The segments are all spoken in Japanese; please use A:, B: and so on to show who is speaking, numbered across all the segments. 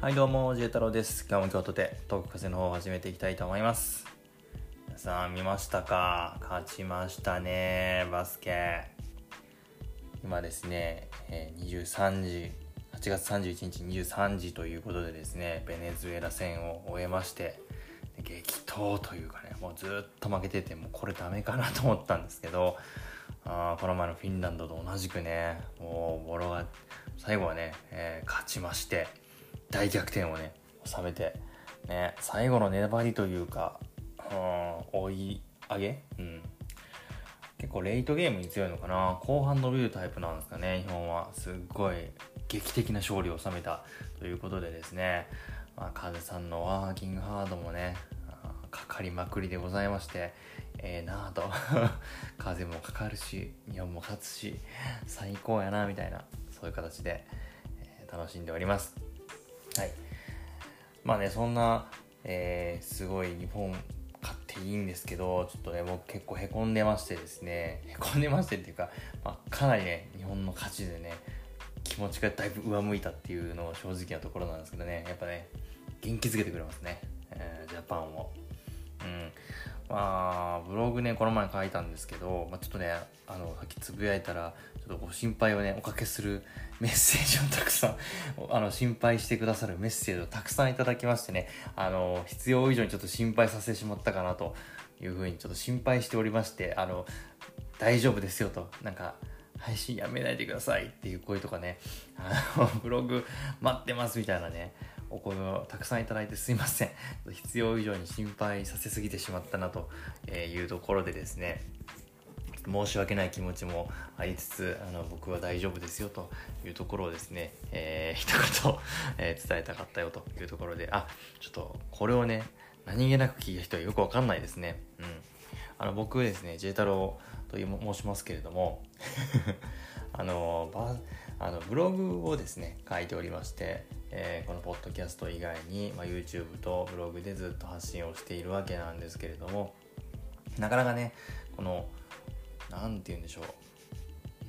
A: はいどうも、ジェ太郎です。今日も京都でトーク風の方を始めていきたいと思います。皆さん見ましたか？勝ちましたね、バスケ。今ですね、え23時、8月31日23時ということでですね、ベネズエラ戦を終えまして、激闘というかね、もうずっと負けてて、もうこれダメかなと思ったんですけど、あこの前のフィンランドと同じくね、もうボロが、最後はね、えー勝ちまして、大逆転をね、収めて、ね、最後の粘りというか、うん、追い上げ？うん。結構レイトゲームに強いのかな？後半伸びるタイプなんですかね、日本は。すっごい劇的な勝利を収めた。ということでですね、まあ、風さんのワーキングハードもね、かかりまくりでございまして、ええなぁと。風もかかるし日本も勝つし最高やなみたいな。そういう形で、楽しんでおります。い。まあねそんな、えーすごい日本買っていいんですけどちょっとね僕結構へこんでましてですね。へこんでましてっていうか、まあ、かなりね日本の勝ちでね気持ちがだいぶ上向いたっていうのが正直なところなんですけどね。やっぱね元気づけてくれますね、えージャパンを。まあブログねこの前書いたんですけど、まあ、ちょっとねあのさっきつぶやいたらちょっとご心配をねおかけする メッセージをたくさんあの心配してくださるメッセージをたくさんいただきましてねあの必要以上にちょっと心配させてしまったかなというふうにちょっと心配しておりましてあの大丈夫ですよとなんか配信やめないでくださいっていう声とかねあのブログ待ってますみたいなねお声をたくさんいただいてすいません。必要以上に心配させすぎてしまったなというところでですね。申し訳ない気持ちもありつつあの僕は大丈夫ですよというところをですね、えー 一言、え伝えたかったよというところであちょっとこれをね何気なく聞いた人はよくわかんないですね。うん。あの僕ですね J 太郎と申しますけれども あのばあのブログをですね書いておりまして、えーこのポッドキャスト以外に、まあ、YouTube とブログでずっと発信をしているわけなんですけれどもなかなかねこの何て言うんでしょう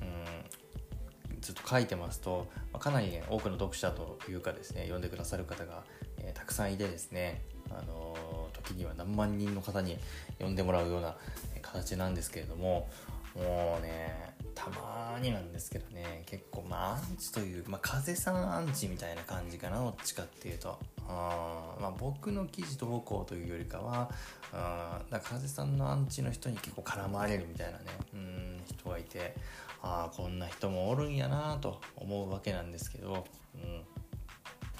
A: うんずっと書いてますと、まあかなりね多くの読者というかですね読んでくださる方が、えーたくさんいてですねあのー時には何万人の方に読んでもらうような形なんですけれどももうねたまになんですけどね結構まあアンチという、まあ、風さんアンチみたいな感じかなどっちかっていうと。あまあ僕の記事投稿というよりかはあだか風さんのアンチの人に結構絡まれるみたいなねうん人がいてああこんな人もおるんやなと思うわけなんですけど、うん、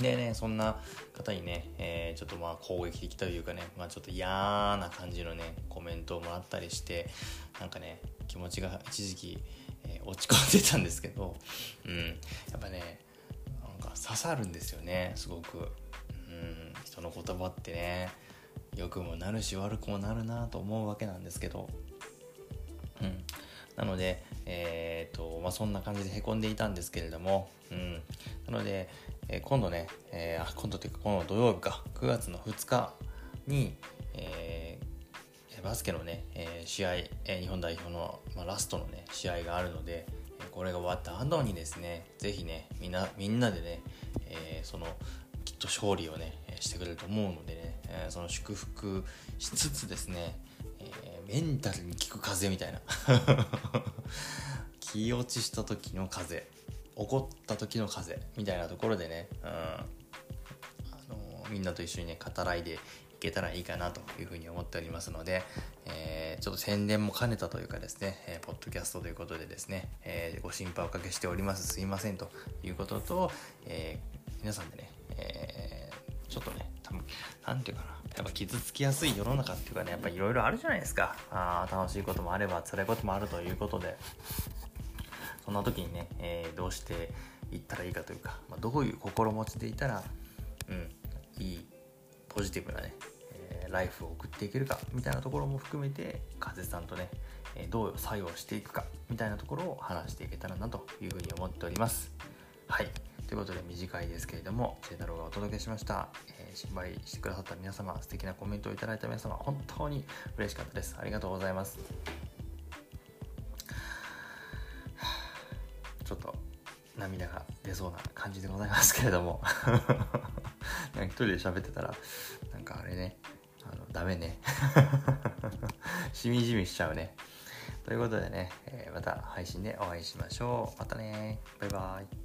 A: でねそんな方にね、えーちょっとまあ攻撃的というかね、まあ、ちょっと嫌な感じのねコメントをもらったりしてなんかね気持ちが一時期、えー落ち込んでたんですけど、うん、やっぱねなんか刺さるんですよねすごく、うん、人の言葉ってね良くもなるし悪くもなるなと思うわけなんですけど、うん、なので、えーとまあ、そんな感じでへこんでいたんですけれども、うん、なので、えー今度ね、えー今度というかこの土曜日か9月の2日に、えーバスケのね、えー試合、え日本代表の、まあ、ラストのね試合があるので、これが終わった後にですねぜひねみんなみんなでね、えそのきっと勝利をねしてくれると思うのでね、えその祝福しつつですね、えメンタルに効く風みたいな。気落ちした時の風怒った時の風みたいなところでね、うんあのみんなと一緒にね語らいでいけたらいいかなというふうに思っておりますので、えーちょっと宣伝も兼ねたというかですね、えーポッドキャストということでですね、えーご心配おかけしております。すいませんということと、え皆さんでね、えちょっとね多分なんていうかなやっぱ傷つきやすい世の中っていうかねやっぱいろいろあるじゃないですか。あ楽しいこともあれば辛いこともあるということで。そんな時にね、えーどうしていったらいいかというか、まあ、どういう心持ちでいたら、うん、いいポジティブなね、えーライフを送っていけるかみたいなところも含めて風さんとね、えーどう作用していくかみたいなところを話していけたらなというふうに思っております。はいということで短いですけれども、清太郎がお届けしました、えー心配してくださった皆様、素敵なコメントをいただいた皆様、本当に嬉しかったです。ありがとうございます。涙が出そうな感じでございますけれども。なんか一人で喋ってたらなんかあれね。あのダメね。しみじみしちゃうね。ということでね、えー、また配信でお会いしましょう。またね。バイバイ。